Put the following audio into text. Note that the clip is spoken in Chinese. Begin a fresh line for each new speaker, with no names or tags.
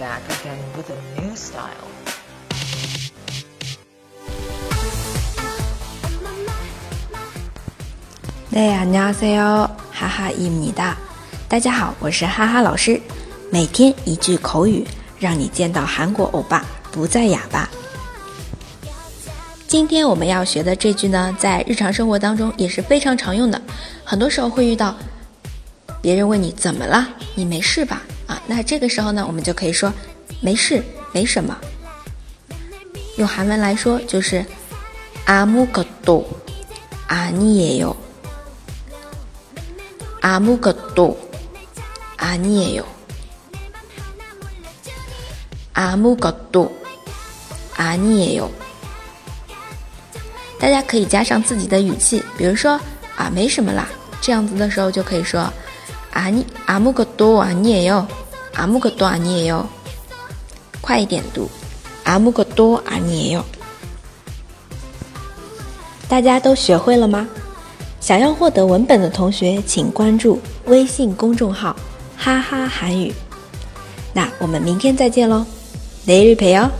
back again with a new style.
네, 안녕하세요. 하하입니다. 大家好，我是哈哈老师。每天一句口语，让你见到韩国欧巴不再哑巴。今天我们要学的这句呢，在日常生活当中也是非常常用的。很多时候会遇到，别人问你怎么了，你没事吧？ 啊，那这个时候呢，我们就可以说没事，没什么。用韩文来说就是아무것도아니에 요。 아무것도아니에 요。 아무것도아니에 요。 大家可以加上自己的语气，比如说啊，没什么啦，这样子的时候就可以说 啊你아무것도아니에 요， 아무것도아니에 요。 快一点读，아무것도아니에 요。 大家都学会了吗？想要获得文本的同学，请关注微信公众号“哈哈韩语”。那我们明天再见喽，내일봬요